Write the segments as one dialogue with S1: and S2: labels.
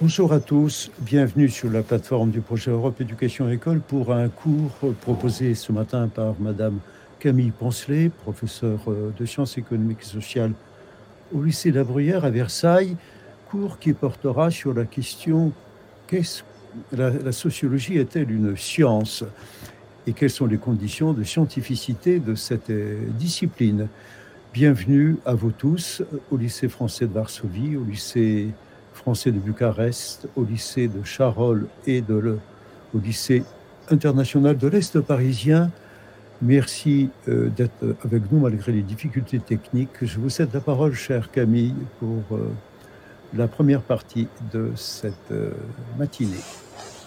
S1: Bonjour à tous, bienvenue sur la plateforme du projet Europe Éducation École pour un cours proposé ce matin par Madame Camille Poncelet, professeure euh, de sciences économiques et sociales au lycée La Bruyère à Versailles, cours qui portera sur la question qu'est-ce la, la sociologie est-elle une science et quelles sont les conditions de scientificité de cette euh, discipline? Bienvenue à vous tous au lycée français de Varsovie, au lycée français de Bucarest, au lycée de Charolles et de le, au lycée international de l'Est parisien. Merci euh, d'être avec nous malgré les difficultés techniques. Je vous cède la parole, chère Camille, pour euh, la première partie de cette euh, matinée.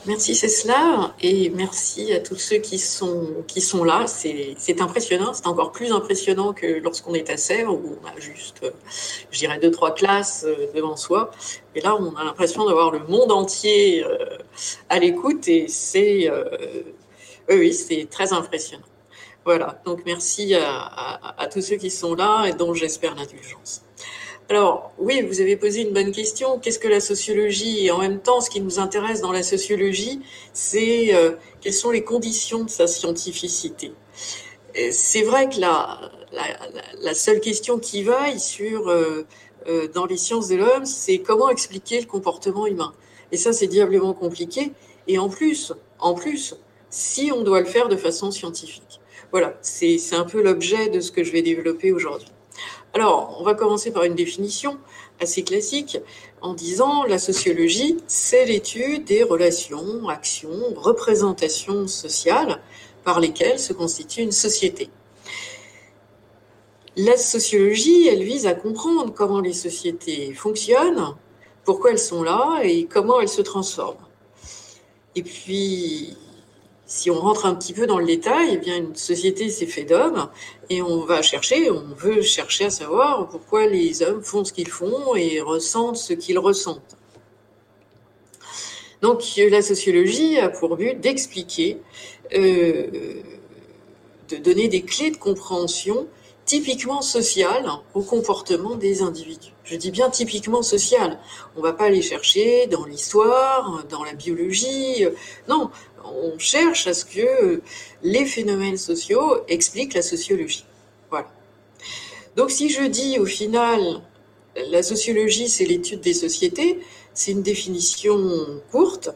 S2: Merci Cécile et merci à tous ceux qui sont, qui sont là. C'est impressionnant, c'est encore plus impressionnant que lorsqu'on est à Sèvres où on a juste, je dirais, deux, trois classes euh, devant soi. Et là, on a l'impression d'avoir le monde entier euh, à l'écoute et c'est, euh, oui, c'est très impressionnant. Voilà, donc merci à, à, à tous ceux qui sont là et dont j'espère l'indulgence. Alors, oui, vous avez posé une bonne question. Qu'est-ce que la sociologie Et en même temps, ce qui nous intéresse dans la sociologie, c'est euh, quelles sont les conditions de sa scientificité? C'est vrai que la, la, seule question qui vaille sur, euh, euh, dans les sciences de l'homme, c'est comment expliquer le comportement humain. Et ça, c'est diablement compliqué. Et en plus, en plus, si on doit le faire de façon scientifique. Voilà, c'est un peu l'objet de ce que je vais développer aujourd'hui. Alors, on va commencer par une définition assez classique en disant la sociologie, c'est l'étude des relations, actions, représentations sociales par lesquelles se constitue une société. La sociologie, elle vise à comprendre comment les sociétés fonctionnent, pourquoi elles sont là et comment elles se transforment. Et puis, si on rentre un petit peu dans le détail, eh bien une société c'est fait d'hommes et on va chercher, on veut chercher à savoir pourquoi les hommes font ce qu'ils font et ressentent ce qu'ils ressentent. Donc la sociologie a pour but d'expliquer, euh, de donner des clés de compréhension typiquement sociales au comportement des individus. Je dis bien typiquement social. On va pas aller chercher dans l'histoire, dans la biologie. Non, on cherche à ce que les phénomènes sociaux expliquent la sociologie. Voilà. Donc si je dis au final la sociologie c'est l'étude des sociétés, c'est une définition courte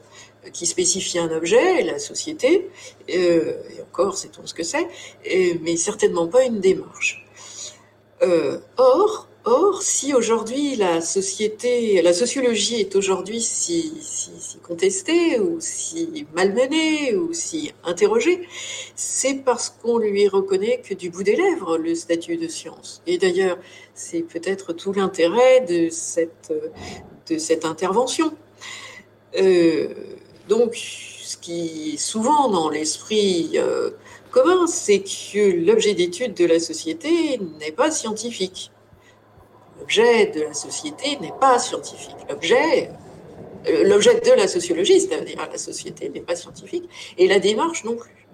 S2: qui spécie un objet, la société, euh, et encore sait-on ce que c'est, mais certainement pas une démarche. Euh, or, Or, si aujourd'hui la société, la sociologie est aujourd'hui si, si, si, contestée ou si malmenée ou si interrogée, c'est parce qu'on lui reconnaît que du bout des lèvres le statut de science. Et d'ailleurs, c'est peut-être tout l'intérêt de cette, de cette intervention. Euh, donc, ce qui souvent dans l'esprit euh, commun, c'est que l'objet d'étude de la société n'est pas scientifique l'objet de la société n'est pas scientifique. L'objet, euh, l'objet de la sociologie, c'est-à-dire la société, n'est pas scientifique, et la démarche non plus.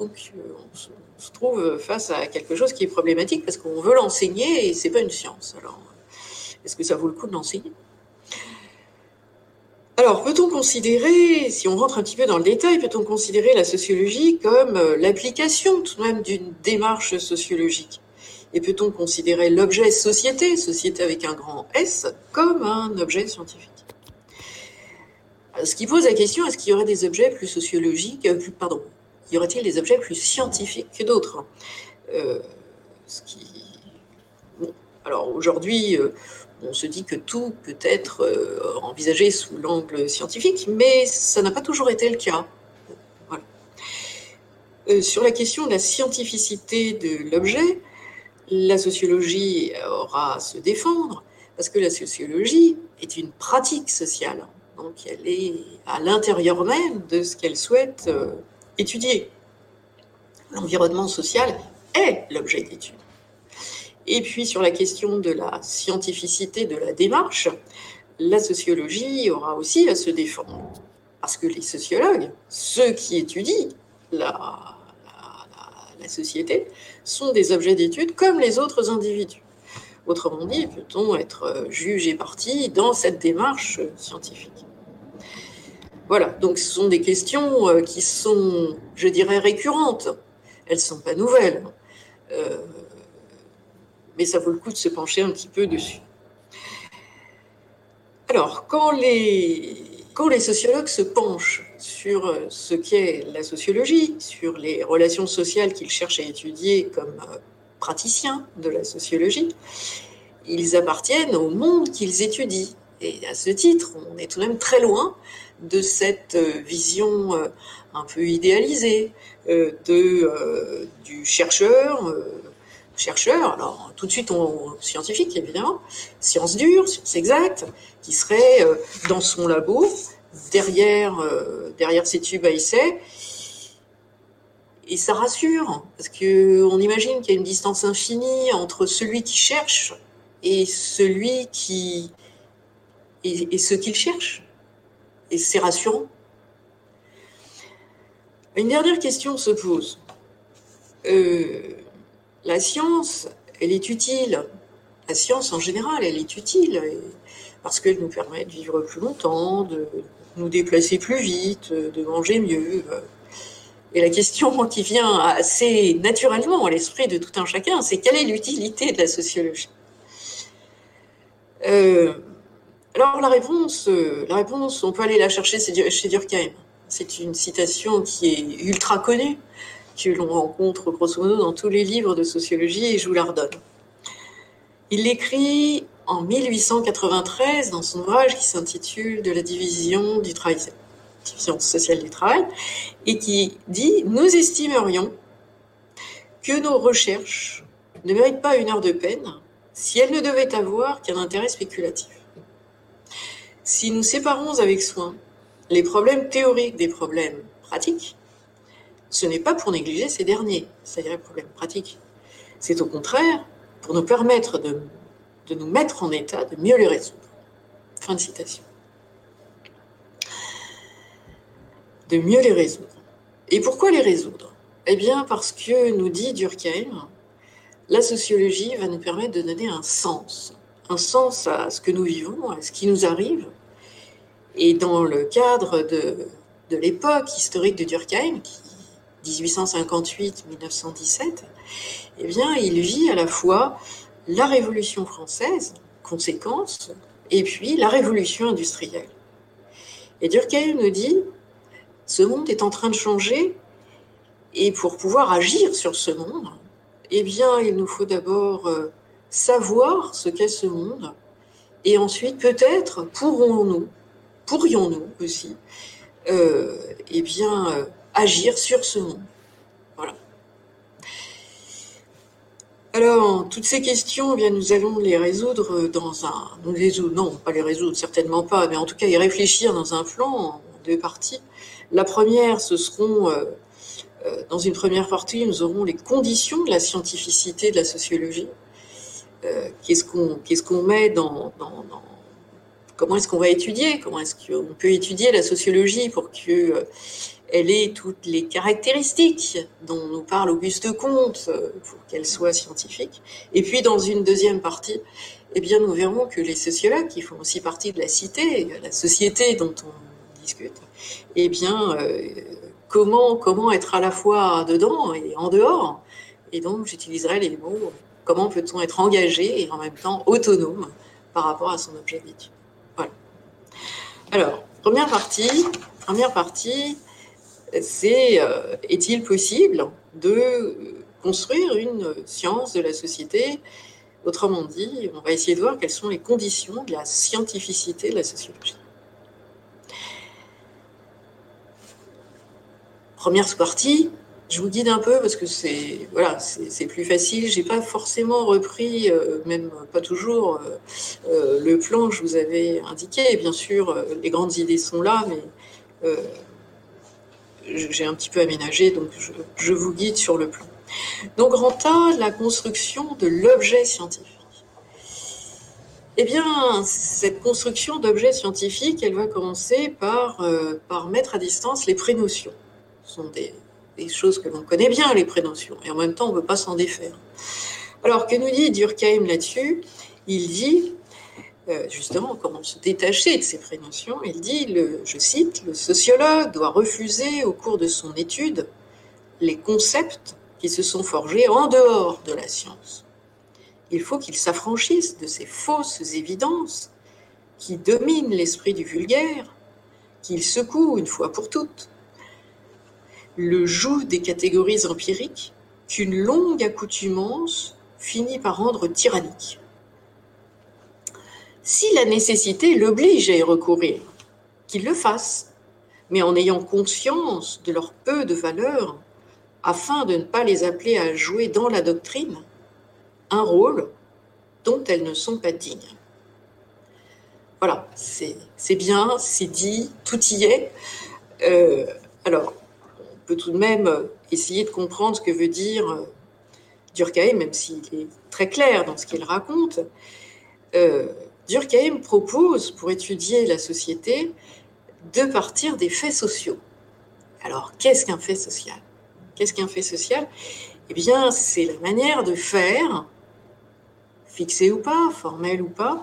S2: Donc, euh, on se, trouve face à quelque chose qui est problématique parce qu'on veut l'enseigner et c'est pas une science. Alors, est-ce que ça vaut le coup de l'enseigner? Alors, peut-on considérer, si on rentre un petit peu dans le détail, peut-on considérer la sociologie comme euh, l'application tout de même d'une démarche sociologique? Et peut-on considérer l'objet société, société avec un grand S, comme un objet scientifique? Ce qui pose la question, est-ce qu'il y aurait des objets plus sociologiques, euh, pardon, y aurait-il des objets plus scientifiques que d'autres? Euh, qui... Alors aujourd'hui, euh, on se dit que tout peut être envisagé sous l'angle scientifique, mais ça n'a pas toujours été le cas. Sur la question de la scientificité de l'objet, la sociologie aura à se défendre, parce que la sociologie est une pratique sociale. Donc elle est à l'intérieur même de ce qu'elle souhaite euh, étudier. L'environnement social est l'objet d'étude. Et puis sur la question de la scientificité de la démarche, la sociologie aura aussi à se défendre. Parce que les sociologues, ceux qui étudient la, la société sont des objets d'étude comme les autres individus. Autrement dit, peut-on être juge et partie dans cette démarche scientifique? Voilà, donc ce sont des questions qui sont, je dirais, récurrentes. Elles ne sont pas nouvelles. mais ça vaut le coup de se pencher un petit peu dessus. Alors, quand les sociologues se penchent sur euh, ce qu'est la sociologie, sur les relations sociales qu'ils cherchent à étudier comme euh, praticiens de la sociologie, ils appartiennent au monde qu'ils étudient. Et à ce titre, on est tout de même très loin de cette euh, vision un peu idéalisée du chercheur, chercheur, alors tout de suite on, scientifique évidemment, sciences dures, sciences exactes, qui serait dans son labo, derrière, euh, derrière ses tubes à essai. Et ça rassure, parce qu'on imagine qu'il y a une distance infinie entre celui qui cherche et celui qui. et, ce qu'il cherche. Et c'est rassurant. Une dernière question se pose. Euh, la science, elle est utile. La science en général, elle est utile parce qu'elle nous permet de vivre plus longtemps, de nous déplacer plus vite, de manger mieux. Et la question qui vient assez naturellement à l'esprit de tout un chacun, c'est quelle est l'utilité de la sociologie? Euh, Alors la réponse, la réponse, on peut aller la chercher chez Durkheim. C'est une citation qui est ultra connue, que l'on rencontre grosso modo dans tous les livres de sociologie, et je vous la redonne. Il l'écrit en 1893 dans son ouvrage qui s'intitule De la division du travail, sociale du travail, et qui dit Nous estimerions que nos recherches ne méritent pas une heure de peine si elles ne devaient avoir qu'un intérêt spéculatif. Si nous séparons avec soin les problèmes théoriques des problèmes pratiques, ce n'est pas pour négliger ces derniers, c'est-à-dire les problèmes pratiques. C'est au contraire pour nous permettre de de nous mettre en état de mieux les résoudre. Fin de citation. De mieux les résoudre. Et pourquoi les résoudre? Eh bien parce que, nous dit Durkheim, la sociologie va nous permettre de donner un sens, un sens à ce que nous vivons, à ce qui nous arrive. Et dans le cadre de, l'époque historique de Durkheim, qui 1858-1917, eh bien, il vit à la fois la Révolution française, conséquence, et puis la Révolution industrielle. Et Durkheim nous dit, ce monde est en train de changer, et pour pouvoir agir sur ce monde, eh bien, il nous faut d'abord euh, savoir ce qu'est ce monde, et ensuite, peut-être, pourrons-nous, pourrions-nous aussi, euh, eh bien, euh, agir sur ce monde. Alors, toutes ces questions, eh bien, nous allons les résoudre dans un, nous les non, pas les résoudre, certainement pas, mais en tout cas y réfléchir dans un plan en deux parties. La première, ce seront, euh, euh, dans une première partie, nous aurons les conditions de la scientificité de la sociologie. Euh, qu'est-ce qu'on, qu'est-ce met dans, dans, dans comment est-ce qu'on va étudier, comment est-ce qu'on peut étudier la sociologie pour que elle ait toutes les caractéristiques dont nous parle Auguste Comte euh, pour qu'elle soit scientifique. Et puis dans une deuxième partie, eh bien nous verrons que les sociologues qui font aussi partie de la cité, la société dont on discute, eh bien euh, comment comment être à la fois dedans et en dehors? Et donc j'utiliserai les mots comment peut-on être engagé et en même temps autonome par rapport à son objet d'étude. Voilà. Alors, première partie, première partie, c'est euh, est-il possible de construire une science de la société? Autrement dit, on va essayer de voir quelles sont les conditions de la scientificité de la sociologie. Première sous-partie, je vous guide un peu parce que c'est voilà, plus facile. J'ai pas forcément repris, euh, même pas toujours, euh, le plan que je vous avais indiqué. Bien sûr, les grandes idées sont là, mais j'ai un petit peu aménagé, donc je, vous guide sur le plan. Donc, renta la construction de l'objet scientifique. Eh bien, cette construction d'objet scientifique, elle va commencer par, euh, par mettre à distance les prénotions. Ce sont des, des choses que l'on connaît bien, les prénotions, et en même temps, on ne veut pas s'en défaire. Alors, que nous dit Durkheim là-dessus? Il dit, euh, justement, comment se détacher de ces prénotions, il dit, le, je cite, le sociologue doit refuser au cours de son étude les concepts qui se sont forgés en dehors de la science. Il faut qu'il s'affranchisse de ces fausses évidences qui dominent l'esprit du vulgaire, qu'il secoue une fois pour toutes. Le joug des catégories empiriques qu'une longue accoutumance finit par rendre tyrannique. Si la nécessité l'oblige à y recourir, qu'il le fasse, mais en ayant conscience de leur peu de valeur, afin de ne pas les appeler à jouer dans la doctrine un rôle dont elles ne sont pas dignes. Voilà, c'est bien, c'est dit, tout y est. Euh, alors, on peut tout de même essayer de comprendre ce que veut dire euh, Durkheim, même s'il est très clair dans ce qu'il raconte. Euh, Durkheim propose, pour étudier la société, de partir des faits sociaux. Alors, qu'est-ce qu'un fait social? Qu'est-ce qu'un fait social? Eh bien, c'est la manière de faire, fixée ou pas, formelle ou pas,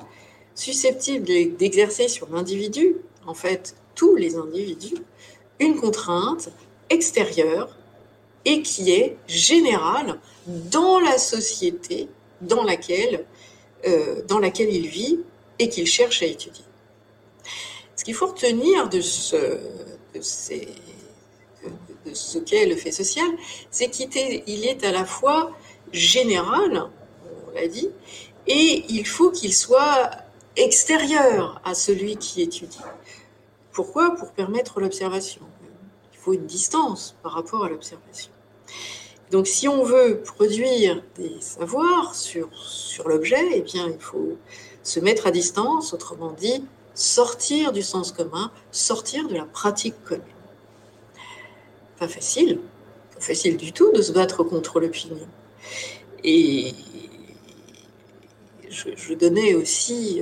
S2: susceptible d'exercer sur l'individu, en fait tous les individus, une contrainte extérieure et qui est générale dans la société dans laquelle, euh, dans laquelle il vit et qu'il cherche à étudier. Ce qu'il faut retenir de ce, de ce qu'est le fait social, c'est qu'il est à la fois général, on l'a dit, et il faut qu'il soit extérieur à celui qui étudie. Pourquoi? Pour permettre l'observation. Il faut une distance par rapport à l'observation. Donc si on veut produire des savoirs sur, sur l'objet, eh bien il faut se mettre à distance, autrement dit, sortir du sens commun, sortir de la pratique commune. Pas facile, pas facile du tout de se battre contre l'opinion. Et je, donnais aussi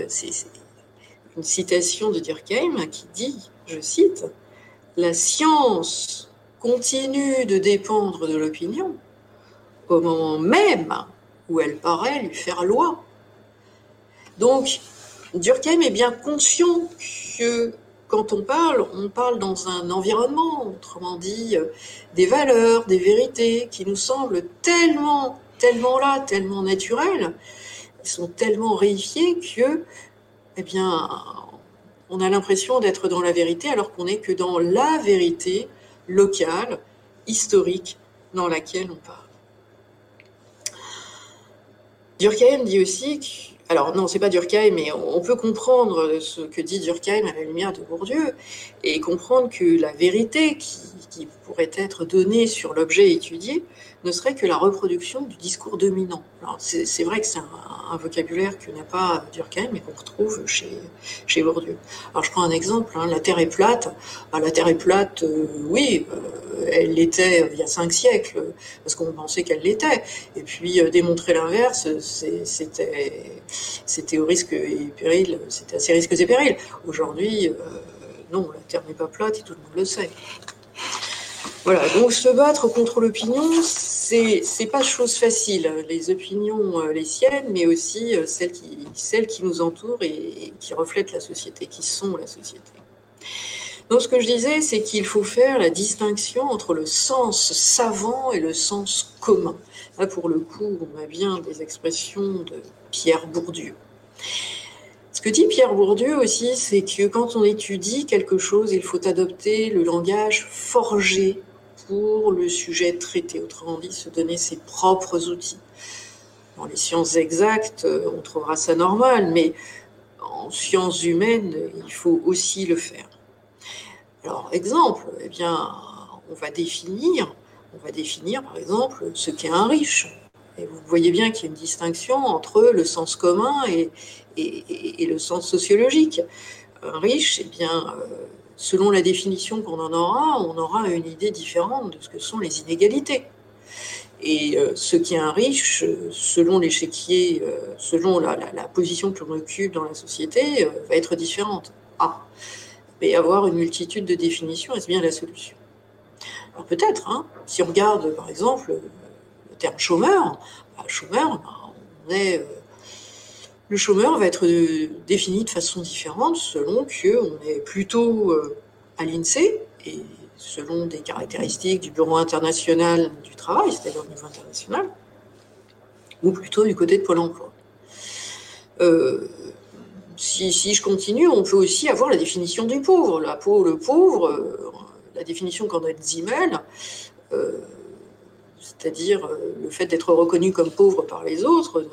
S2: une citation de Durkheim qui dit, je cite, La science continue de dépendre de l'opinion au moment même où elle paraît lui faire loi. Donc, Durkheim est bien conscient que quand on parle, on parle dans un environnement, autrement dit, des valeurs, des vérités qui nous semblent tellement, tellement là, tellement naturelles, sont tellement réifiés que, eh bien, on a l'impression d'être dans la vérité alors qu'on n'est que dans la vérité locale, historique, dans laquelle on parle. Durkheim dit aussi que alors non, c'est pas Durkheim, mais on peut comprendre ce que dit Durkheim à la lumière de Bourdieu et comprendre que la vérité qui, qui pourrait être donnée sur l'objet étudié ne serait que la reproduction du discours dominant. C'est vrai que c'est un, vocabulaire que n'a pas Durkheim, mais qu'on retrouve chez, chez Bourdieu. Alors je prends un exemple, hein, la Terre est plate. Ah, la Terre est plate, euh, oui, euh, elle l'était il y a cinq siècles, parce qu'on pensait qu'elle l'était. Et puis euh, démontrer l'inverse, c'était au risque et péril, c'était assez risques et périls. Aujourd'hui, non, la Terre n'est pas plate et tout le monde le sait. Voilà, donc se battre contre l'opinion, c'est c'est pas chose facile. Les opinions, euh, les siennes, mais aussi euh, celles qui celles qui nous entourent et, qui reflètent la société, qui sont la société. Donc ce que je disais, c'est qu'il faut faire la distinction entre le sens savant et le sens commun. Là, pour le coup, on a bien des expressions de Pierre Bourdieu. Ce que dit Pierre Bourdieu aussi, c'est que quand on étudie quelque chose, il faut adopter le langage forgé pour le sujet traité, autrement dit, se donner ses propres outils. Dans les sciences exactes, euh, on trouvera ça normal, mais en sciences humaines, il faut aussi le faire. Alors, exemple, eh bien, on va définir, on va définir par exemple ce qu'est un riche. Et vous voyez bien qu'il y a une distinction entre le sens commun et, et, le sens sociologique. Un riche, eh bien, euh, selon la définition qu'on en aura, on aura une idée différente de ce que sont les inégalités. Et euh, ce qui est un riche, selon l'échiquier, euh, selon la, position que l'on occupe dans la société, euh, va être différente. Ah, mais avoir une multitude de définitions, est-ce bien la solution? Alors peut-être, hein, si on regarde par exemple le terme chômeur, chômeur, ben, est, le chômeur va être défini de façon différente selon qu'on est plutôt à l'INSEE et selon des caractéristiques du Bureau international du travail, c'est-à-dire au niveau international, ou plutôt du côté de Pôle emploi. Euh, si, je continue, on peut aussi avoir la définition du pauvre. La le pauvre, euh, la définition qu'en a Zimmel, euh, c'est-à-dire le fait d'être reconnu comme pauvre par les autres,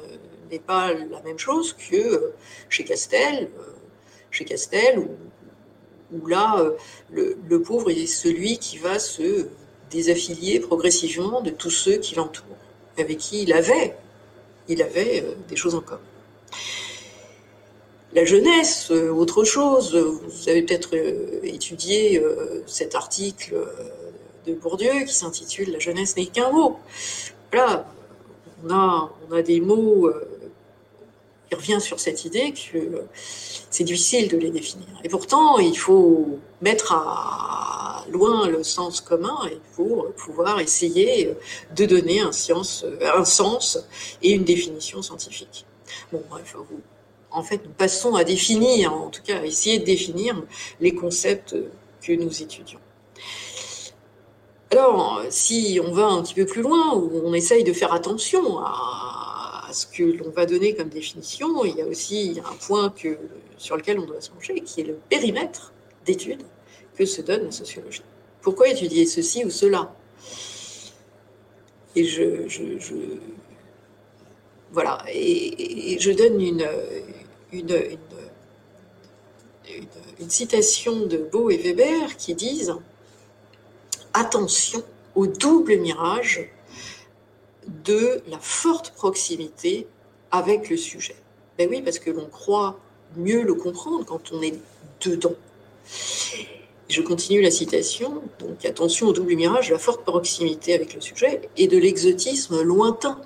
S2: n'est pas la même chose que chez Castel, chez Castel où là, euh, le, pauvre est celui qui va se désaffilier progressivement de tous ceux qui l'entourent, avec qui il avait, il avait euh, des choses en commun. La jeunesse, euh, autre chose, vous avez peut-être étudié cet article de Bourdieu qui s'intitule La jeunesse n'est qu'un mot. Voilà, on a, on a des mots revient sur cette idée que c'est difficile de les définir. Et pourtant, il faut mettre à loin le sens commun pour pouvoir essayer de donner un, science, un sens et une définition scientifique. Bon, bref, en fait, nous passons à définir, en tout cas à essayer de définir les concepts que nous étudions. Alors, si on va un petit peu plus loin, on essaye de faire attention à que l'on va donner comme définition, il y a aussi un point sur lequel on doit se pencher, qui est le périmètre d'étude que se donne la sociologie. Pourquoi étudier ceci ou cela? Et je, voilà, et, je donne une, une, une, citation de Beau et Weber qui disent Attention au double mirage de la forte proximité avec le sujet. Ben oui, parce que l'on croit mieux le comprendre quand on est dedans. Je continue la citation. Donc attention au double mirage la forte proximité avec le sujet et de l'exotisme lointain.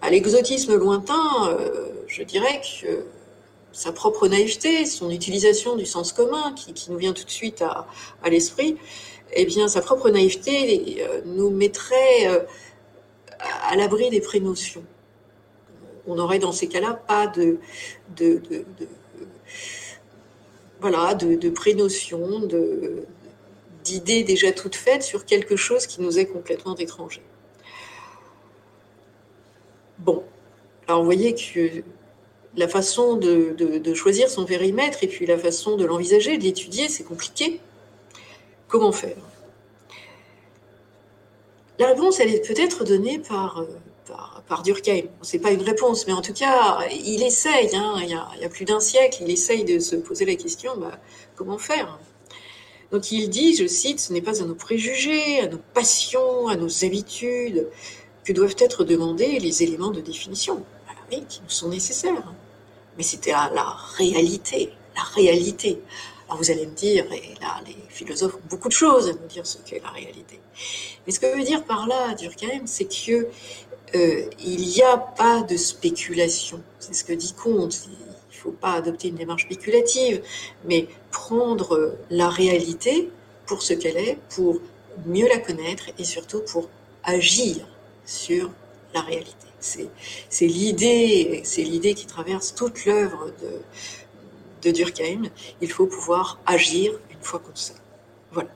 S2: À l'exotisme lointain, euh, je dirais que sa propre naïveté, son utilisation du sens commun qui, nous vient tout de suite à, l'esprit, eh bien sa propre naïveté euh, nous mettrait euh, à l'abri des prénotions. On n'aurait dans ces cas-là pas de, de, de, prénotions, d'idées déjà toutes faites sur quelque chose qui nous est complètement étranger. Bon, alors vous voyez que la façon de, de, choisir son périmètre et puis la façon de l'envisager, d'étudier, c'est compliqué. Comment faire? La réponse, elle est peut-être donnée par, euh, par, par Durkheim. Ce n'est pas une réponse, mais en tout cas, il essaye, hein, il, y a, plus d'un siècle, il essaye de se poser la question, bah, comment faire? Donc il dit, je cite, ce n'est pas à nos préjugés, à nos passions, à nos habitudes que doivent être demandés les éléments de définition, oui, qui nous sont nécessaires. Mais c'était à la réalité, la réalité. Alors vous allez me dire, et là les philosophes ont beaucoup de choses à nous dire ce qu'est la réalité. Mais ce que veut dire par là Durkheim, c'est que euh, il n'y a pas de spéculation. C'est ce que dit Comte. Il ne faut pas adopter une démarche spéculative, mais prendre la réalité pour ce qu'elle est, pour mieux la connaître et surtout pour agir sur la réalité. C'est l'idée, c'est l'idée qui traverse toute l'œuvre de, de Durkheim, il faut pouvoir agir une fois qu'on sait. Voilà.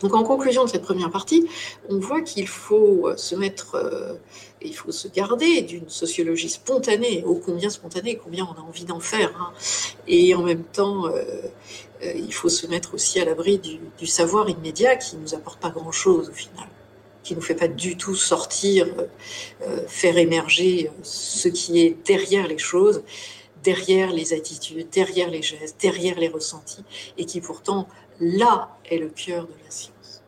S2: Donc en conclusion de cette première partie, on voit qu'il faut se mettre, euh, il faut se garder d'une sociologie spontanée, ô combien spontanée, combien on a envie d'en faire, hein. et en même temps, euh, euh, il faut se mettre aussi à l'abri du, savoir immédiat qui nous apporte pas grand-chose au final qui nous fait pas du tout sortir, faire émerger ce qui est derrière les choses derrière les attitudes, derrière les gestes, derrière les ressentis, et qui pourtant, là, est le cœur de la science.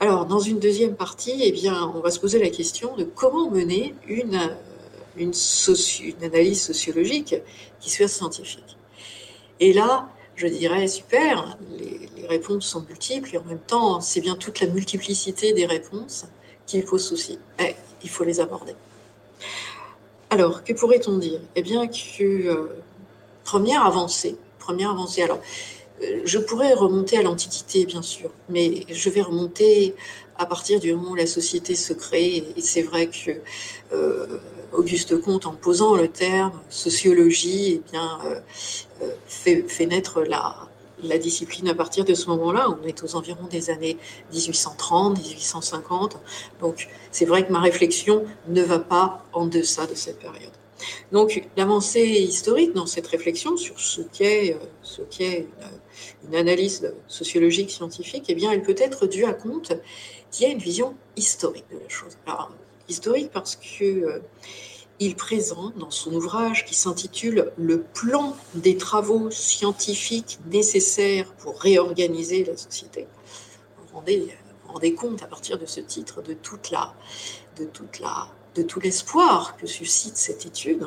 S2: Alors, dans une deuxième partie, eh bien, on va se poser la question de comment mener une, une analyse sociologique qui soit scientifique. Et là, je dirais, super, les, réponses sont multiples, et en même temps, c'est bien toute la multiplicité des réponses qu'il faut soucier. Et il faut les aborder. Alors, que pourrait-on dire? Eh bien que euh, première avancée, première avancée. Alors, je pourrais remonter à l'Antiquité, bien sûr, mais je vais remonter à partir du moment où la société se crée. Et c'est vrai que euh, Auguste Comte, en posant le terme sociologie, eh bien, euh, fait, fait, naître la, la discipline à partir de ce moment-là. On est aux environs des années 1830, 1850. Donc, c'est vrai que ma réflexion ne va pas en deçà de cette période. Donc, l'avancée historique dans cette réflexion sur ce qu'est, ce qu'est une, une, analyse sociologique scientifique, eh bien, elle peut être due à compte qui a une vision historique de la chose. Alors, historique parce que euh, il présente dans son ouvrage qui s'intitule Le plan des travaux scientifiques nécessaires pour réorganiser la société. Vous rendez, vous rendez compte à partir de ce titre de toute la, de tout l'espoir que suscite cette étude.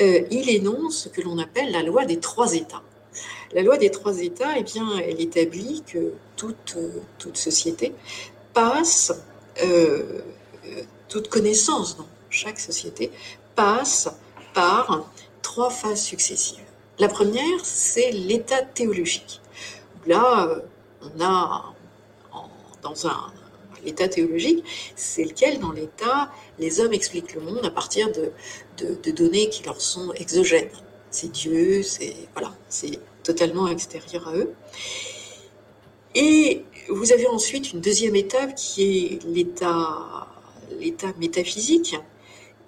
S2: Euh, il énonce ce que l'on appelle la loi des trois États. La loi des trois États, eh bien, elle établit que toute, toute société passe, euh, toute connaissance chaque société passe par trois phases successives. La première, c'est l'état théologique. Là, euh, on a dans un l'état théologique, c'est lequel dans l'état les hommes expliquent le monde à partir de, données qui leur sont exogènes. C'est Dieu, c'est voilà, c'est totalement extérieur à eux. Et vous avez ensuite une deuxième étape qui est l'état métaphysique,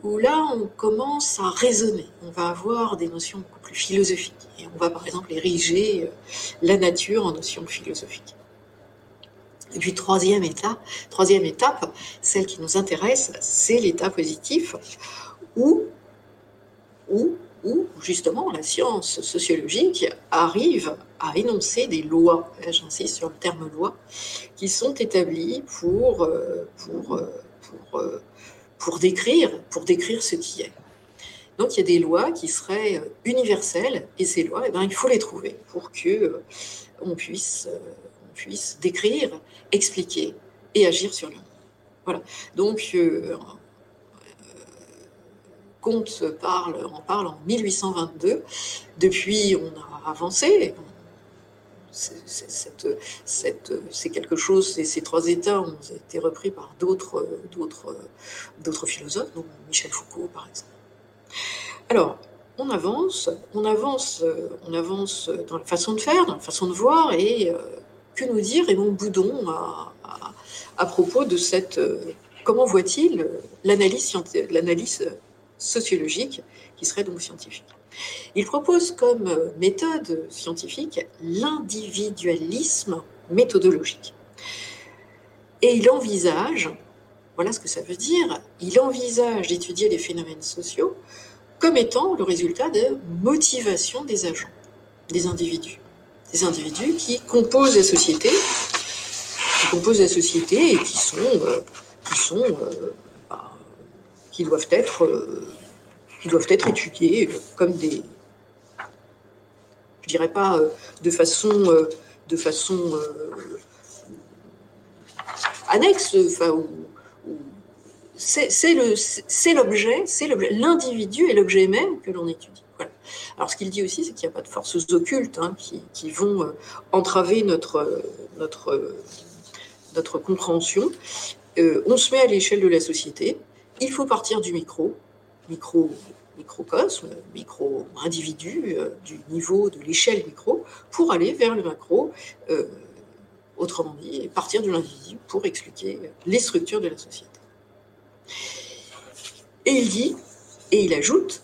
S2: où là on commence à raisonner. On va avoir des notions beaucoup plus philosophiques. Et on va par exemple ériger euh, la nature en notion philosophique. Et puis troisième étape, troisième étape, celle qui nous intéresse, c'est l'état positif, où, où où justement la science sociologique arrive à énoncer des lois, j'insiste sur le terme loi, qui sont établies pour, euh, euh, pour, décrire, pour décrire ce qui est. Donc il y a des lois qui seraient universelles, et ces lois, eh ben, il faut les trouver pour que on puisse, on puisse décrire, expliquer et agir sur le monde. Voilà. Donc Comte parle, en parle en 1822. Depuis, on a avancé. C'est quelque chose, ces trois États ont été repris par d'autres philosophes, Michel Foucault par exemple. Alors, on avance, on avance, on avance dans la façon de faire, dans la façon de voir, et euh, que nous dire Raymond Boudon à, à propos de cette... Euh, comment voit-il l'analyse sociologique qui serait donc scientifique. Il propose comme euh, méthode scientifique l'individualisme méthodologique. Et il envisage, voilà ce que ça veut dire, il envisage d'étudier les phénomènes sociaux comme étant le résultat de motivation des agents, des individus. Des individus qui composent la société, qui composent la société et qui sont, euh, euh, qui doivent être, euh, doivent être étudiés comme des, je dirais pas euh, de façon, euh, de façon annexe, c'est l'objet, l'individu et l'objet même que l'on étudie. Alors ce qu'il dit aussi, c'est qu'il n'y a pas de forces occultes hein, qui, qui, vont entraver notre, notre, notre compréhension. on se met à l'échelle de la société, il faut partir du micro, micro microcosme, micro-individu, euh, du niveau de l'échelle micro, pour aller vers le macro, euh, autrement dit, partir de l'individu pour expliquer les structures de la société. Et il dit, et il ajoute,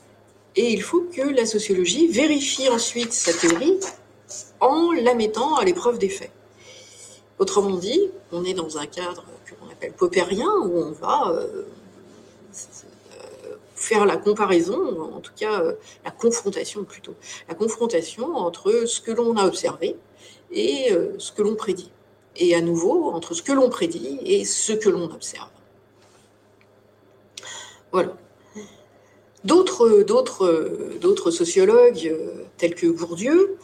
S2: et il faut que la sociologie vérifie ensuite sa théorie en la mettant à l'épreuve des faits. Autrement dit, on est dans un cadre que l'on appelle popérien, où on va... Euh, faire la comparaison, en tout cas euh, la confrontation plutôt, la confrontation entre ce que l'on a observé et euh, ce que l'on prédit. Et à nouveau, entre ce que l'on prédit et ce que l'on observe. Voilà. D'autres, d'autres, d'autres sociologues, euh, tels que Bourdieu,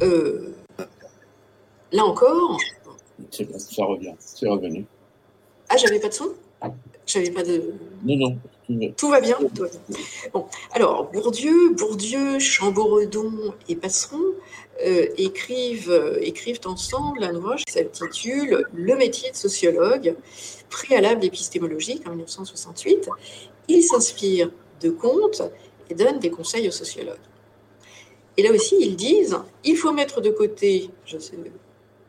S2: là encore.
S3: ça revient, c'est revenu.
S2: Ah, j'avais pas de son? J'avais pas de.
S3: Non, non.
S2: Tout va bien. Tout va bien. Bon, alors Bourdieu, Bourdieu, Chamboredon et Passeron euh, écrivent, euh, écrivent ensemble un ouvrage qui s'intitule Le métier de sociologue, préalable épistémologique en 1968. Ils s'inspirent de Comte et donnent des conseils aux sociologues. Et là aussi, ils disent il faut mettre de côté, je,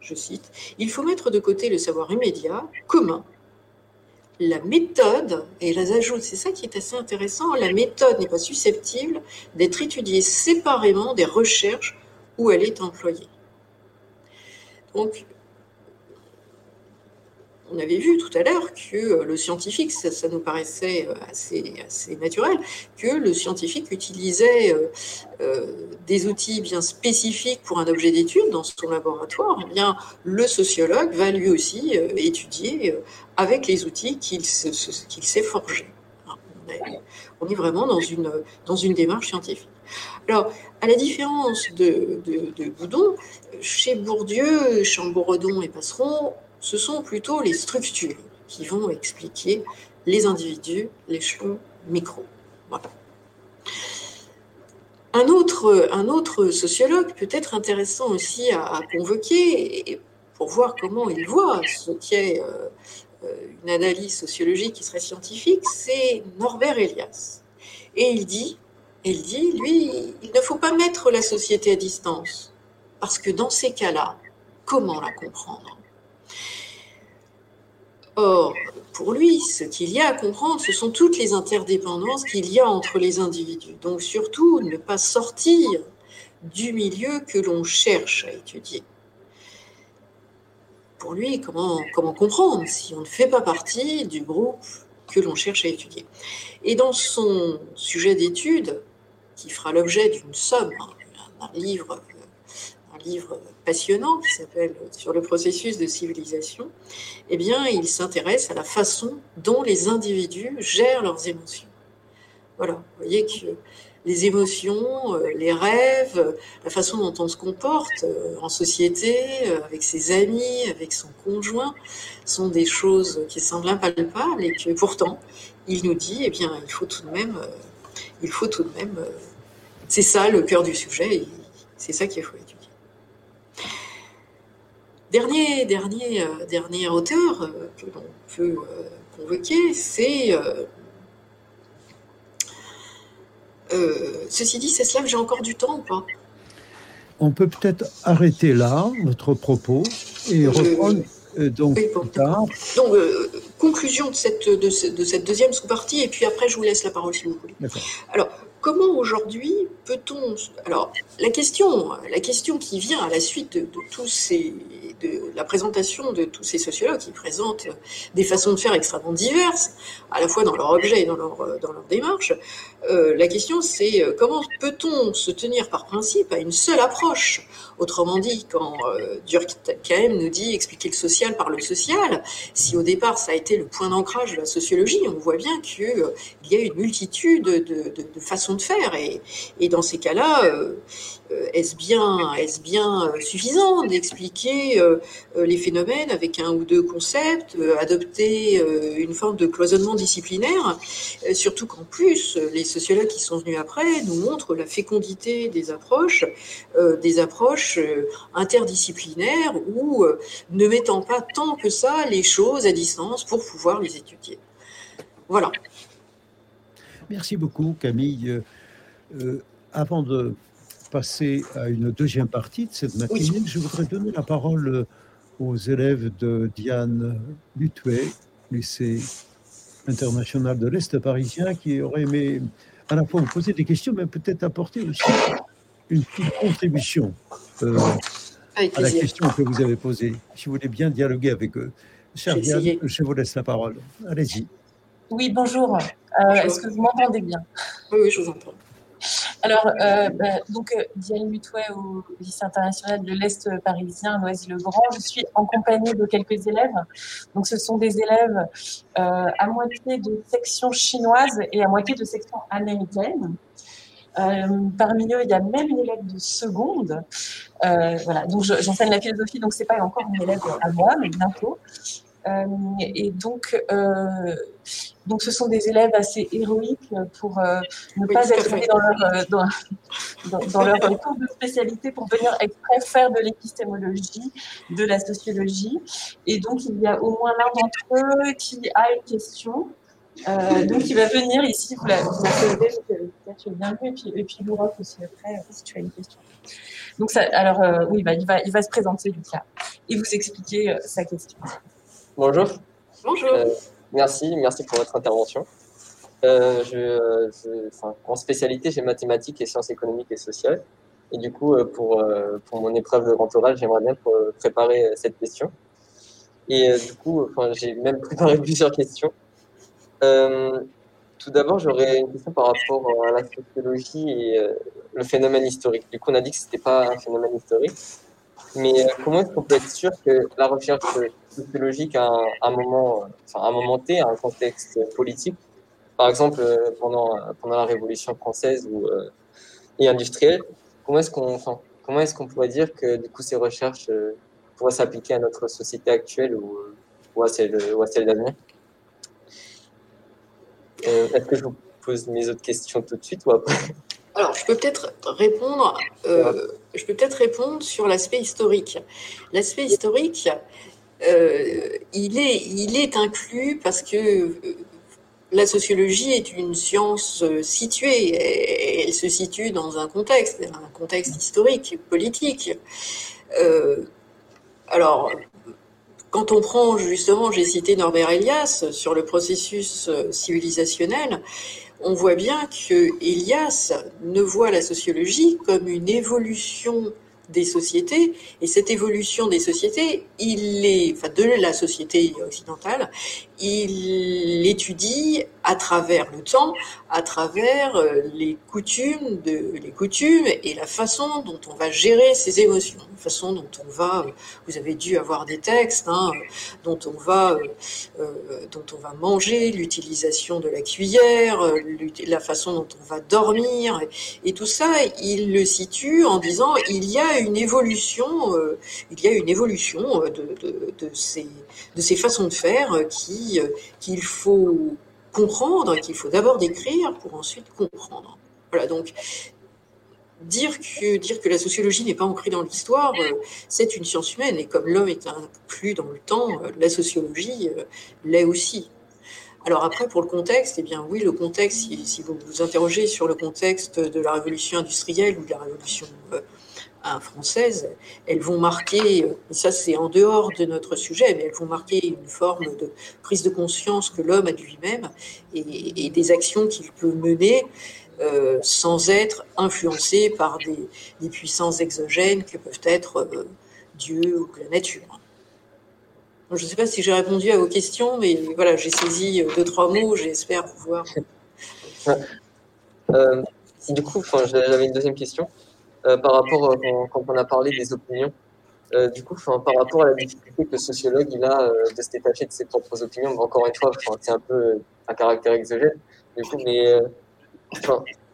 S2: je cite, il faut mettre de côté le savoir immédiat, commun, la méthode, et là ajoute, c'est ça qui est assez intéressant, la méthode n'est pas susceptible d'être étudiée séparément des recherches où elle est employée. Donc, on avait vu tout à l'heure que euh, le scientifique, ça, nous paraissait euh, assez, naturel, que le scientifique utilisait euh, des outils bien spécifiques pour un objet d'étude dans son laboratoire. Eh bien, le sociologue va lui aussi étudier avec les outils qu'il s'est forgés. On est vraiment dans une, démarche scientifique. Alors, à la différence de, de, Boudon, chez Bourdieu, Chamboredon et Passeron, ce sont plutôt les structures qui vont expliquer les individus, l'échelon micro. Un autre, un autre sociologue peut être intéressant aussi à, convoquer pour voir comment il voit ce qu'est euh, euh, une analyse sociologique qui serait scientifique, c'est Norbert Elias. Et il dit, il dit, lui, il ne faut pas mettre la société à distance, parce que dans ces cas-là, comment la comprendre? Or, pour lui, ce qu'il y a à comprendre, ce sont toutes les interdépendances qu'il y a entre les individus. Donc surtout, ne pas sortir du milieu que l'on cherche à étudier. Pour lui, comment, comment comprendre si on ne fait pas partie du groupe que l'on cherche à étudier? Et dans son sujet d'étude, qui fera l'objet d'une somme, hein, un livre livre passionnant qui s'appelle Sur le processus de civilisation, eh bien, il s'intéresse à la façon dont les individus gèrent leurs émotions. Voilà, vous voyez que les émotions, euh, les rêves, la façon dont on se comporte euh, en société, euh, avec ses amis, avec son conjoint, sont des choses qui semblent impalpables et que pourtant, il nous dit, eh bien, il faut tout de même, il faut tout de même, c'est ça le cœur du sujet, c'est ça qu'il faut étudier. Dernier, dernier, euh, dernier auteur euh, que l'on peut euh, convoquer, c'est. ceci dit, c'est cela que j'ai encore du temps ou pas?
S1: On peut peut-être arrêter là notre propos et reprendre donc plus tard.
S2: Donc, conclusion de cette, de, de cette deuxième sous-partie, et puis après, je vous laisse la parole si vous voulez. Alors, comment aujourd'hui peut-on alors la question la question qui vient à la suite de, tous ces de la présentation de tous ces sociologues qui présentent des façons de faire extrêmement diverses à la fois dans leur objet et dans leur dans leur démarche euh, la question c'est euh, comment peut-on se tenir par principe à une seule approche autrement dit quand euh, Durkheim nous dit expliquer le social par le social si au départ ça a été le point d'ancrage de la sociologie on voit bien qu'il euh, y a une multitude de, façons de faire. Et, dans ces cas-là, euh, est-ce bien, est bien euh, suffisant d'expliquer les phénomènes avec un ou deux concepts, adopter une forme de cloisonnement disciplinaire, surtout qu'en plus, les sociologues qui sont venus après nous montrent la fécondité des approches, des approches interdisciplinaires ou ne mettant pas tant que ça les choses à distance pour pouvoir les étudier. Voilà.
S1: Merci beaucoup, Camille. Euh, euh, avant de passer à une deuxième partie de cette matinée, je voudrais donner la parole aux élèves de Diane Lutuet, lycée international de l'Est parisien, qui aurait aimé à la fois vous poser des questions, mais peut-être apporter aussi une petite contribution euh, à la question que vous avez posée. Si vous voulez bien dialoguer avec eux. Cher Diane, je vous laisse la parole. Allez-y.
S4: Oui, bonjour. Euh, est-ce que vous m'entendez bien?
S2: Oui, je vous entends.
S4: Alors, euh, bah, donc, euh, Diane Mutouet au lycée international de l'Est parisien, Noisy-le-Grand. Je suis en compagnie de quelques élèves. Donc, ce sont des élèves à moitié de section chinoise et à moitié de section américaine. parmi eux, il y a même une élève de seconde. voilà, donc j'enseigne la philosophie, donc c'est pas encore une élève à moi, mais bientôt. Euh, et donc, euh, donc, ce sont des élèves assez héroïques pour euh, ne pas être dans leur, dans, dans, leur cours de spécialité pour venir exprès faire de l'épistémologie, de la sociologie. Et donc, il y a au moins l'un d'entre eux qui a une question. donc, il va venir ici, vous la, vous la peut-être bien vu, et puis, et puis Laura aussi après, si tu as une question. Donc, ça, alors, oui, bah, il, va, il va se présenter, Lucas, et vous expliquer sa question.
S3: Bonjour.
S2: Bonjour. Euh,
S3: merci, merci pour votre intervention. Euh, je, en spécialité, j'ai mathématiques et sciences économiques et sociales. Et du coup, euh, pour, pour mon épreuve de grand oral, j'aimerais bien préparer cette question. Et du coup, enfin, j'ai même préparé plusieurs questions. tout d'abord, j'aurais une question par rapport à la sociologie et le phénomène historique. Du coup, on a dit que ce n'était pas un phénomène historique. Mais comment est-ce qu'on peut être sûr que la recherche sociologique à un, moment, enfin, un moment T, un contexte politique. Par exemple, euh, pendant, pendant la Révolution française ou, euh, et industrielle, comment est-ce qu'on est-ce qu'on pourrait dire que du coup ces recherches euh, pourraient s'appliquer à notre société actuelle ou, ou à celle, à celle d'avenir Est-ce que je vous pose mes autres questions tout de suite ou après?
S2: Alors, je peux peut-être répondre, je peux peut-être répondre sur l'aspect historique. L'aspect historique, il, est, il est inclus parce que euh, la sociologie est une science euh, située, elle se situe dans un contexte, un contexte historique, politique. alors, quand on prend justement, j'ai cité Norbert Elias sur le processus civilisationnel, on voit bien que Elias ne voit la sociologie comme une évolution des sociétés. Et cette évolution des sociétés, il est, enfin de la société occidentale, il l'étudie à travers le temps, à travers euh, les coutumes, les coutumes et la façon dont on va gérer ses émotions, la façon dont on va, euh, vous avez dû avoir des textes, hein, dont on va, euh, dont on va manger, l'utilisation de la cuillère, la façon dont on va dormir, et, tout ça, il le situe en disant il y a une évolution, il y a une évolution de, de, de ces de ces façons de faire qui qu'il faut comprendre, qu'il faut d'abord décrire pour ensuite comprendre. Voilà, donc dire que, dire que la sociologie n'est pas ancrée dans l'histoire, euh, c'est une science humaine, et comme l'homme est inclus dans le temps, euh, la sociologie euh, l'est aussi. Alors après, pour le contexte, eh bien oui, le contexte, si, si, vous vous interrogez sur le contexte de la révolution industrielle ou de la révolution françaises, elles vont marquer, et ça c'est en dehors de notre sujet, mais elles vont marquer une forme de prise de conscience que l'homme a de lui-même et, des actions qu'il peut mener euh, sans être influencé par des, puissances exogènes que peuvent être euh, Dieu ou la nature. Je ne sais pas si j'ai répondu à vos questions, mais voilà, j'ai saisi deux, trois mots, j'espère pouvoir.
S3: Euh, du coup, j'avais une deuxième question. Euh, par rapport, euh, quand, on a parlé des opinions, euh, du coup, par rapport à la difficulté que le sociologue il a de se détacher de ses propres opinions, encore une fois, c'est un peu un caractère exogène, du coup, mais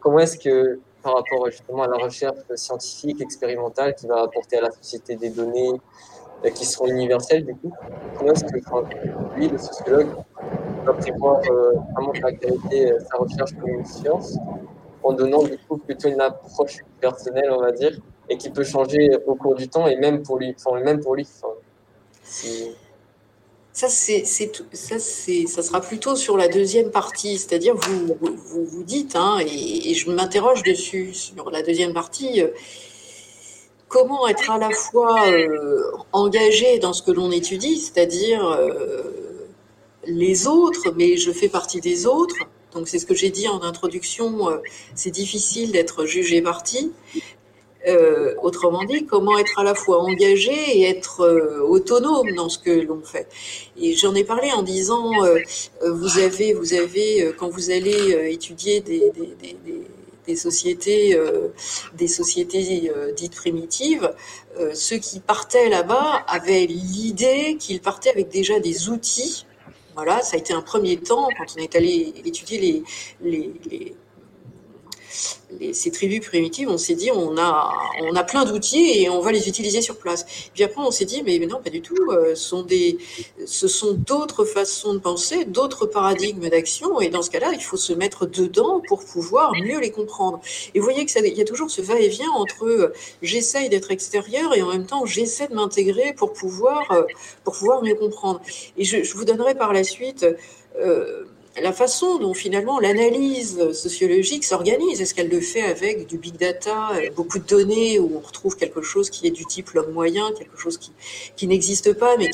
S3: comment est-ce que, par rapport justement à la recherche scientifique, expérimentale, qui va apporter à la société des données qui seront universelles, du coup, comment est-ce que lui, le sociologue, va prévoir vraiment caractériser sa recherche comme une science en donnant du coup plutôt une approche personnelle, on va dire, et qui peut changer au cours du temps et même pour lui. Enfin, même pour lui.
S2: ça, c'est, ça, ça sera plutôt sur la deuxième partie, c'est-à-dire vous, vous, vous dites, hein, et, je m'interroge dessus sur la deuxième partie. Euh, comment être à la fois euh, engagé dans ce que l'on étudie, c'est-à-dire euh, les autres, mais je fais partie des autres, donc c'est ce que j'ai dit en introduction, euh, c'est difficile d'être jugé parti. Euh, autrement dit, comment être à la fois engagé et être euh, autonome dans ce que l'on fait. Et j'en ai parlé en disant, vous avez, vous avez, quand vous allez étudier des, sociétés, des sociétés dites primitives, ceux qui partaient là-bas avaient l'idée qu'ils partaient avec déjà des outils voilà, ça a été un premier temps quand on est allé étudier les, ces tribus primitives, on s'est dit on a, on a plein d'outils et on va les utiliser sur place. Puis après, on s'est dit mais, non, pas du tout. Euh, sont des, ce sont d'autres façons de penser, d'autres paradigmes d'action. Et dans ce cas-là, il faut se mettre dedans pour pouvoir mieux les comprendre. Et vous voyez qu'il y a toujours ce va-et-vient entre euh, j'essaye d'être extérieur et en même temps j'essaie de m'intégrer pour pouvoir, euh, pour pouvoir mieux comprendre. Et je, je vous donnerai par la suite. Euh, la façon dont finalement l'analyse sociologique s'organise. Est-ce qu'elle le fait avec du big data, beaucoup de données où on retrouve quelque chose qui est du type l'homme moyen, quelque chose qui, n'existe pas mais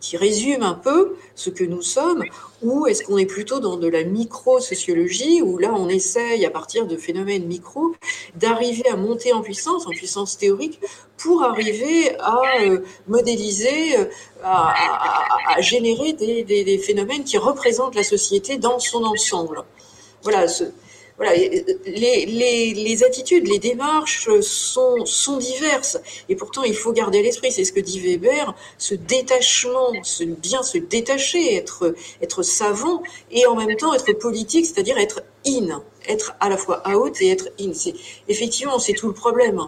S2: qui résume un peu ce que nous sommes, ou est-ce qu'on est plutôt dans de la micro-sociologie, où là on essaye à partir de phénomènes micro d'arriver à monter en puissance, en puissance théorique, pour arriver à euh, modéliser, euh, à, générer des, phénomènes qui représentent la société dans son ensemble. Voilà, voilà, les, les, attitudes, les démarches sont, diverses. Et pourtant, il faut garder l'esprit. C'est ce que dit Weber, ce détachement, ce bien se détacher, être, être savant et en même temps être politique, c'est-à-dire être in, être à la fois out et être in. Effectivement, c'est tout le problème.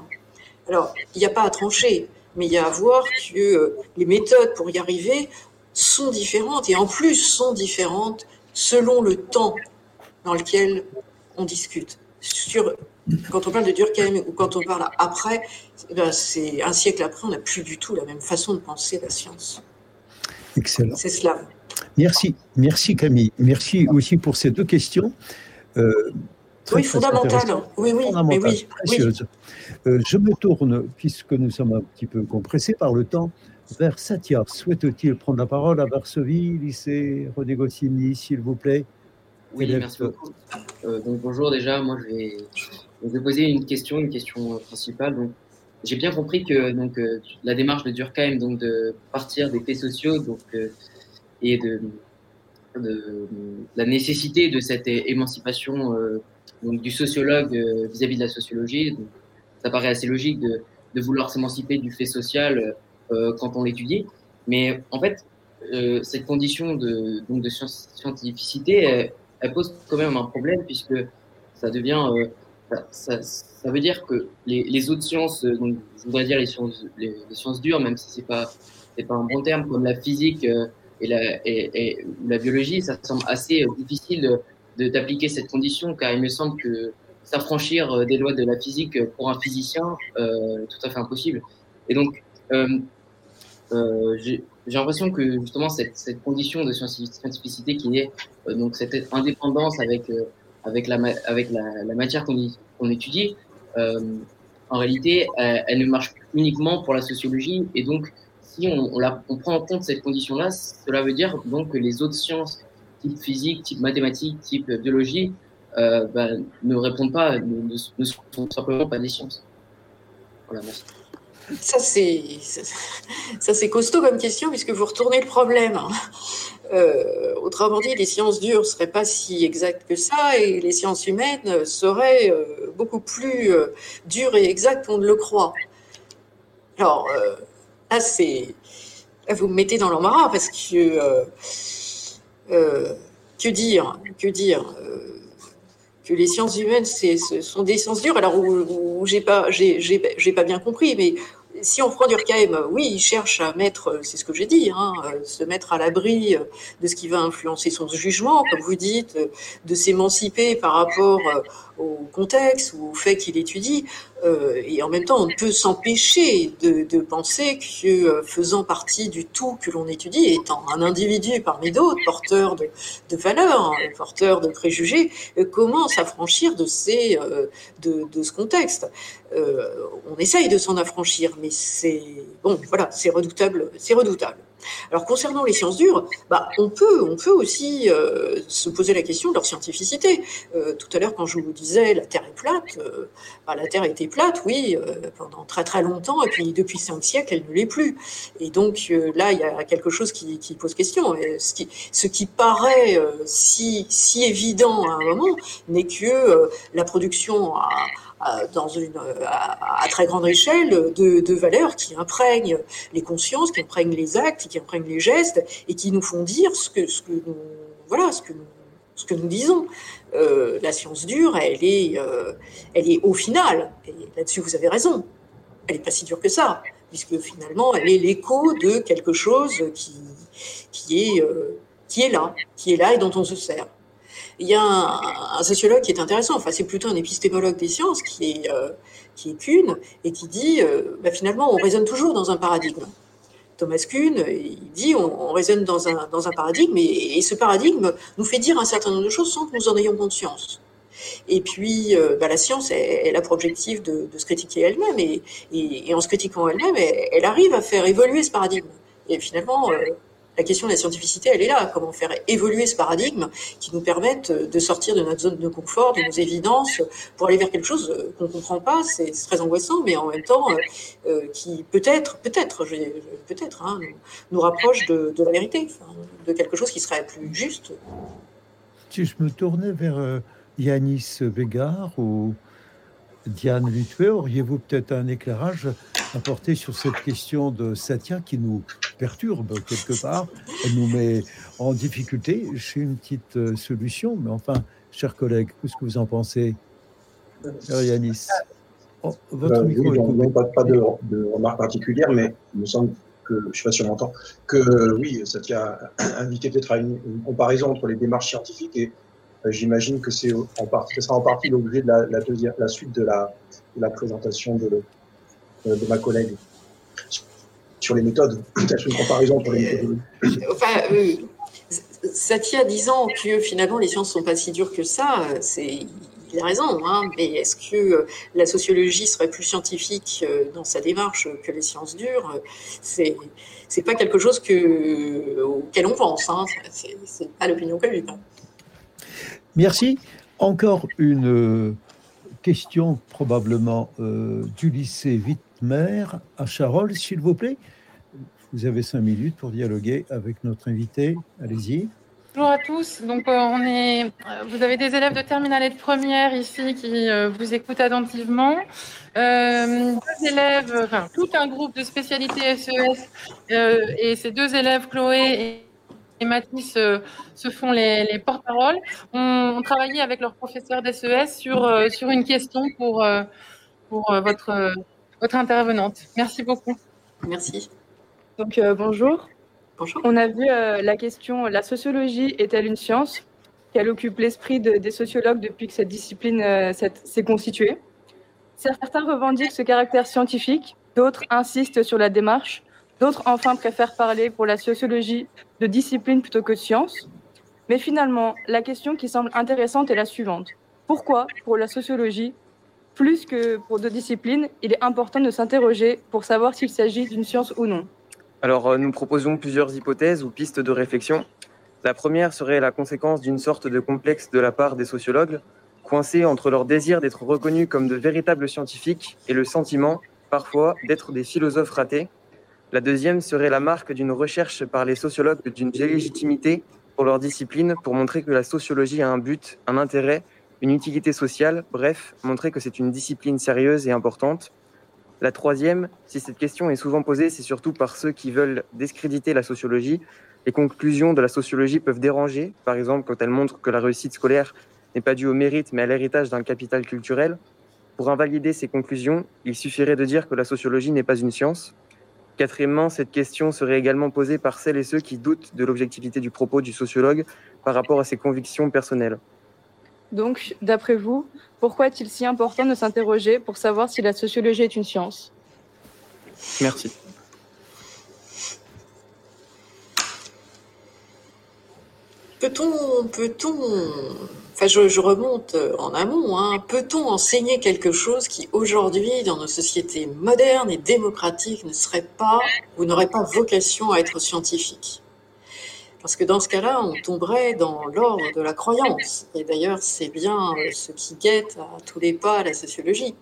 S2: Alors, il n'y a pas à trancher, mais il y a à voir que euh, les méthodes pour y arriver sont différentes et en plus sont différentes selon le temps dans lequel on discute. Sur, quand on parle de Durkheim ou quand on parle après, eh c'est un siècle après, on n'a plus du tout la même façon de penser la science.
S1: Excellent.
S2: C'est cela.
S1: Merci, merci Camille. Merci aussi pour ces deux questions.
S2: Euh, oui, fondamentales. Oui, oui, mais oui,
S1: précieuses. Euh, je me tourne, puisque nous sommes un petit peu compressés par le temps, vers Satya. Souhaite-t-il prendre la parole à Varsovie, lycée René Goscinny, s'il vous plaît
S5: oui, merci beaucoup. Euh, donc bonjour déjà, moi je vais, je vais poser une question, une question principale. Donc j'ai bien compris que donc euh, la démarche de Durkheim, donc de partir des faits sociaux, donc euh, et de, de, la nécessité de cette émancipation donc du sociologue vis-à-vis de la sociologie. Donc, ça paraît assez logique de, de vouloir s'émanciper du fait social quand on l'étudie, mais en fait cette condition de donc de scientificité elle pose quand même un problème puisque ça devient, euh, ça, veut dire que les, autres sciences, euh, donc je voudrais dire les sciences, les, sciences dures, même si c'est pas, pas un bon terme, comme la physique euh, et la, et, la biologie, ça semble assez difficile de, d'appliquer cette condition, car il me semble que s'affranchir des lois de la physique pour un physicien euh, tout à fait impossible. Et donc, euh, l'impression que justement cette, condition de scientificité qui est euh, donc cette indépendance avec euh, avec la matière qu'on étudie, euh, en réalité, elle ne marche uniquement pour la sociologie et donc si on, prend en compte cette condition-là, cela veut dire donc que les autres sciences, type physique, type mathématiques, type biologie, bah, ne répondent pas, ne, sont simplement pas des sciences. Voilà.
S2: Ça, c'est, costaud comme question puisque vous retournez le problème. Euh, autrement dit, les sciences dures ne seraient pas si exactes que ça et les sciences humaines seraient euh, beaucoup plus euh, dures et exactes qu'on ne le croit. Alors, vous me mettez dans l'embarras parce que. Que dire Que dire que les sciences humaines sont des sciences dures. Alors où, où j'ai pas j'ai pas bien compris, mais si on prend Durkheim, oui, il cherche à mettre, c'est ce que j'ai dit, hein, se mettre à l'abri de ce qui va influencer son jugement, comme vous dites, de s'émanciper par rapport au contexte ou au fait qu'il étudie. Euh, et en même temps, on ne peut s'empêcher de, de, penser que euh, faisant partie du tout que l'on étudie, étant un individu parmi d'autres, porteur de, de valeurs, hein, porteur de préjugés, euh, comment s'affranchir de, ces, euh, de, de, ce contexte euh, On essaye de s'en affranchir, mais c'est bon, voilà, c'est redoutable, c'est redoutable. Alors concernant les sciences dures, bah, on peut, on peut aussi euh, se poser la question de leur scientificité. Euh, tout à l'heure, quand je vous disais la Terre est plate, euh, bah, la Terre était plate, oui, pendant très très longtemps, et puis depuis cinq siècles, elle ne l'est plus. Et donc là, il y a quelque chose qui, pose question. Ce qui, paraît si, si évident à un moment n'est que la production a dans une, à, à, très grande échelle de, de, valeurs qui imprègnent les consciences, qui imprègnent les actes, qui imprègnent les gestes et qui nous font dire ce que, ce que nous, voilà, ce que nous, ce que nous disons. Euh, la science dure, elle est, euh, elle est au final, et là-dessus vous avez raison, elle n'est pas si dure que ça, puisque finalement elle est l'écho de quelque chose qui, qui, est, euh, qui est là, qui est là et dont on se sert. Il y a un, sociologue qui est intéressant, enfin c'est plutôt un épistémologue des sciences qui est, qui est Kuhn, et qui dit, bah, finalement on raisonne toujours dans un paradigme. Thomas Kuhn, il dit on, raisonne dans un, dans un paradigme et, ce paradigme nous fait dire un certain nombre de choses sans que nous en ayons conscience. Et puis, euh, bah, la science, elle, a pour objectif de, se critiquer elle-même et, en se critiquant elle-même, elle, arrive à faire évoluer ce paradigme. Et finalement, euh, la question de la scientificité, elle est là. Comment faire évoluer ce paradigme qui nous permette de sortir de notre zone de confort, de nos évidences, pour aller vers quelque chose qu'on ne comprend pas. C'est très angoissant, mais en même temps, euh, euh, qui peut-être, peut-être, peut-être, hein, nous, rapproche de, la vérité, de quelque chose qui serait plus juste.
S1: Si je me tournais vers euh, Yanis Végard ou Diane Lutuet, auriez-vous peut-être un éclairage à porter sur cette question de Satya qui nous perturbe quelque part Elle nous met en difficulté? J'ai une petite euh, solution, mais enfin, chers collègues, qu'est-ce que vous en pensez? Yanis
S6: oh, votre ben, micro oui, pas, pas de, de, remarque particulière, mais il me semble que, je ne sais pas si on entend, que oui, Satya a invité peut-être à une, comparaison entre les démarches scientifiques et euh, j'imagine que c'est en partie, sera en partie l'objet de la, la, deuxième, la suite de la, de la présentation de, euh, de ma collègue sur les méthodes, peut-être une comparaison entre les méthodes.
S2: Enfin, euh, Satya disant que finalement les sciences sont pas si dures que ça, c'est il a raison, hein, mais est-ce que la sociologie serait plus scientifique dans sa démarche que les sciences dures C'est c'est pas quelque chose que, auquel on pense. Hein. C'est pas l'opinion commune. Hein.
S1: Merci. Encore une euh, question probablement euh, du lycée Wittmer à Charolles, s'il vous plaît. Vous avez cinq minutes pour dialoguer avec notre invité. Allez-y.
S7: Bonjour à tous. Donc, euh, on est, vous avez des élèves de terminale et de première ici qui vous écoutent attentivement. deux élèves, enfin, tout un groupe de spécialités SES e et ces deux élèves, Chloé et et Mathis euh, se font les, porte-paroles, ont, travaillé avec leur professeur d'SES sur, euh, sur une question pour, euh, pour votre, votre intervenante. Merci beaucoup.
S2: Merci.
S8: Donc, bonjour. Bonjour. On a vu la question La sociologie est-elle une science qu'elle occupe l'esprit des sociologues depuis que cette discipline s'est constituée? Certains revendiquent ce caractère scientifique, d'autres insistent sur la démarche, D'autres, enfin, préfèrent parler pour la sociologie de discipline plutôt que de science. Mais finalement, la question qui semble intéressante est la suivante. Pourquoi, pour la sociologie, plus que pour d'autres disciplines, il est important de s'interroger pour savoir s'il s'agit d'une science ou non?
S9: Alors, euh, nous proposons plusieurs hypothèses ou pistes de réflexion. La première serait la conséquence d'une sorte de complexe de la part des sociologues, coincés entre leur désir d'être reconnus comme de véritables scientifiques et le sentiment, parfois, d'être des philosophes ratés, la deuxième serait la marque d'une recherche par les sociologues d'une légitimité pour leur discipline pour montrer que la sociologie a un but, un intérêt, une utilité sociale, bref, montrer que c'est une discipline sérieuse et importante. La troisième, si cette question est souvent posée, c'est surtout par ceux qui veulent discréditer la sociologie. Les conclusions de la sociologie peuvent déranger, par exemple quand elles montrent que la réussite scolaire n'est pas due au mérite mais à l'héritage d'un capital culturel. Pour invalider ces conclusions, il suffirait de dire que la sociologie n'est pas une science. Quatrièmement, cette question serait également posée par celles et ceux qui doutent de l'objectivité du propos du sociologue par rapport à ses convictions personnelles.
S8: Donc, d'après vous, pourquoi est-il si important de s'interroger pour savoir si la sociologie est une science?
S9: Merci.
S2: Peut-on peut Enfin, je, remonte euh, en amont. Hein. Peut-on enseigner quelque chose qui, aujourd'hui, dans nos sociétés modernes et démocratiques, ne serait pas ou n'aurait pas vocation à être scientifique? Parce que dans ce cas-là, on tomberait dans l'ordre de la croyance. Et d'ailleurs, c'est bien euh, ce qui guette à tous les pas la sociologie.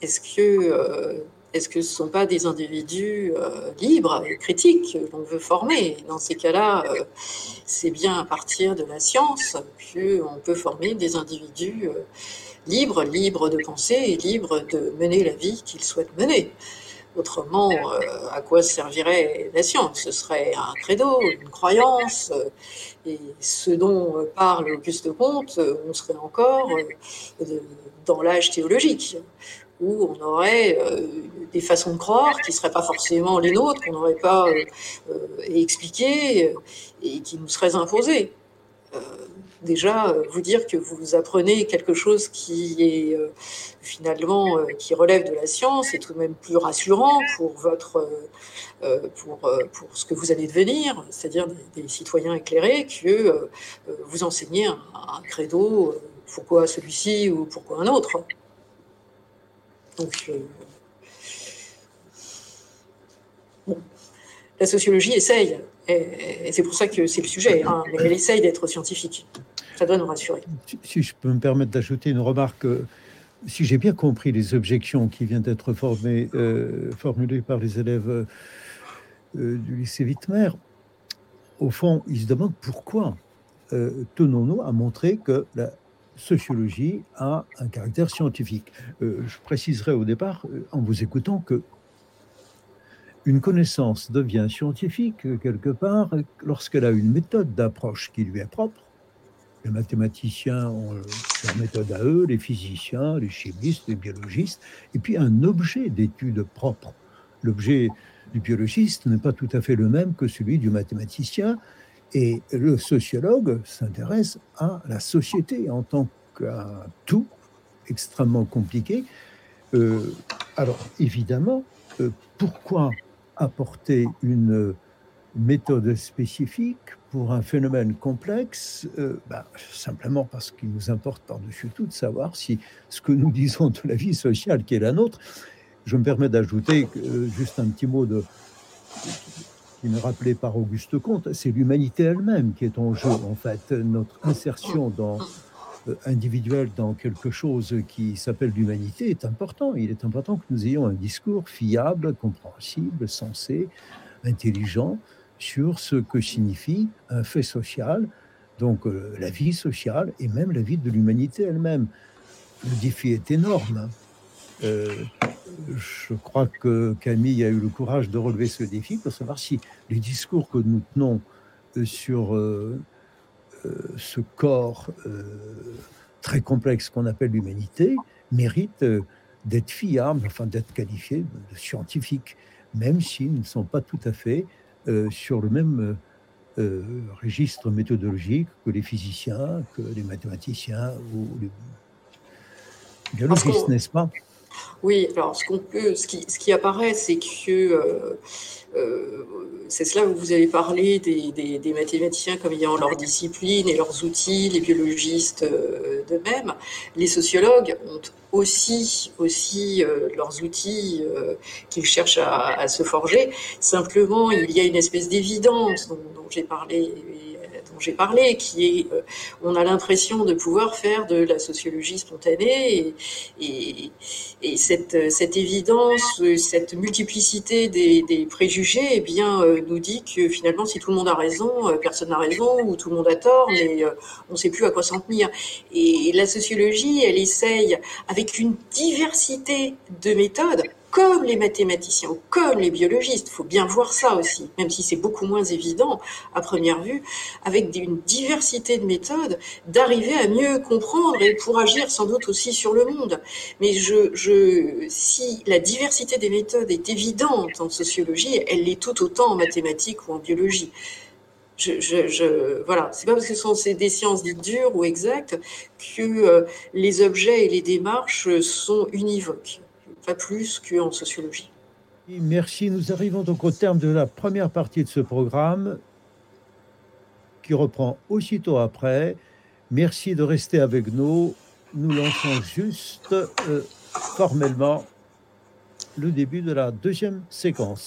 S2: Est-ce que euh, est-ce que ce ne sont pas des individus euh, libres et critiques que l'on veut former? Dans ces cas-là, euh, c'est bien à partir de la science qu'on peut former des individus euh, libres, libres de penser et libres de mener la vie qu'ils souhaitent mener. Autrement, à quoi servirait la science? Ce serait un credo, une croyance, et ce dont parle Auguste Comte, on serait encore dans l'âge théologique où on aurait des façons de croire qui ne seraient pas forcément les nôtres, qu'on n'aurait pas expliquées et qui nous seraient imposées déjà euh, vous dire que vous apprenez quelque chose qui est euh, finalement euh, qui relève de la science est tout de même plus rassurant pour votre pour, pour ce que vous allez devenir, c'est-à-dire des, citoyens éclairés, que vous enseignez un, credo, pourquoi celui-ci ou pourquoi un autre. Donc, la sociologie essaye, et, c'est pour ça que c'est le sujet, hein, elle essaye d'être scientifique ça doit nous rassurer.
S1: Si, je peux me permettre d'ajouter une remarque, euh, si j'ai bien compris les objections qui viennent d'être euh, formulées par les élèves euh, du lycée Wittmer, au fond, ils se demandent pourquoi tenons-nous à montrer que la sociologie a un caractère scientifique. je préciserai au départ, en vous écoutant, que une connaissance devient scientifique quelque part lorsqu'elle a une méthode d'approche qui lui est propre les mathématiciens ont leur méthode à eux, les physiciens, les chimistes, les biologistes, et puis un objet d'étude propre. L'objet du biologiste n'est pas tout à fait le même que celui du mathématicien, et le sociologue s'intéresse à la société en tant qu'un tout extrêmement compliqué. Euh, alors évidemment, euh, pourquoi apporter une méthode spécifique pour un phénomène complexe, euh, bah, simplement parce qu'il nous importe par-dessus tout de savoir si ce que nous disons de la vie sociale qui est la nôtre, je me permets d'ajouter juste un petit mot de, me rappelé par Auguste Comte, c'est l'humanité elle-même qui est en jeu, en fait, notre insertion euh, individuelle dans quelque chose qui s'appelle l'humanité est important. Il est important que nous ayons un discours fiable, compréhensible, sensé, intelligent, sur ce que signifie un fait social, donc euh, la vie sociale et même la vie de l'humanité elle-même. Le défi est énorme. Euh, je crois que Camille a eu le courage de relever ce défi pour savoir si les discours que nous tenons euh, sur ce corps très complexe qu'on appelle l'humanité méritent d'être fiables, enfin d'être qualifiés de scientifiques, même s'ils ne sont pas tout à fait euh, sur le même euh, euh, registre méthodologique que les physiciens, que les mathématiciens ou les biologistes, n'est-ce pas?
S2: Oui, alors ce qu'on peut, ce qui, apparaît, c'est que c'est cela où vous avez parlé des, mathématiciens comme ayant leur discipline et leurs outils, les biologistes de même. Les sociologues ont aussi, aussi euh, leurs outils euh, qu'ils cherchent à, se forger. Simplement, il y a une espèce d'évidence dont, j'ai parlé dont j'ai parlé, qui est, euh, on a l'impression de pouvoir faire de la sociologie spontanée et, et, cette, évidence, cette multiplicité des, préjugés, eh bien, nous dit que finalement, si tout le monde a raison, personne n'a raison ou tout le monde a tort, mais on ne sait plus à quoi s'en tenir. Et la sociologie, elle essaye avec une diversité de méthodes, comme les mathématiciens comme les biologistes, faut bien voir ça aussi, même si c'est beaucoup moins évident à première vue, avec une diversité de méthodes, d'arriver à mieux comprendre et pour agir sans doute aussi sur le monde. Mais je, je, si la diversité des méthodes est évidente en sociologie, elle l'est tout autant en mathématiques ou en biologie. Je, je, je, voilà, c'est pas parce que ce sont des sciences dites dures ou exactes que euh, les objets et les démarches sont univoques, pas plus qu'en sociologie.
S1: Merci. Nous arrivons donc au terme de la première partie de ce programme qui reprend aussitôt après. Merci de rester avec nous. Nous lançons juste euh, formellement le début de la deuxième séquence.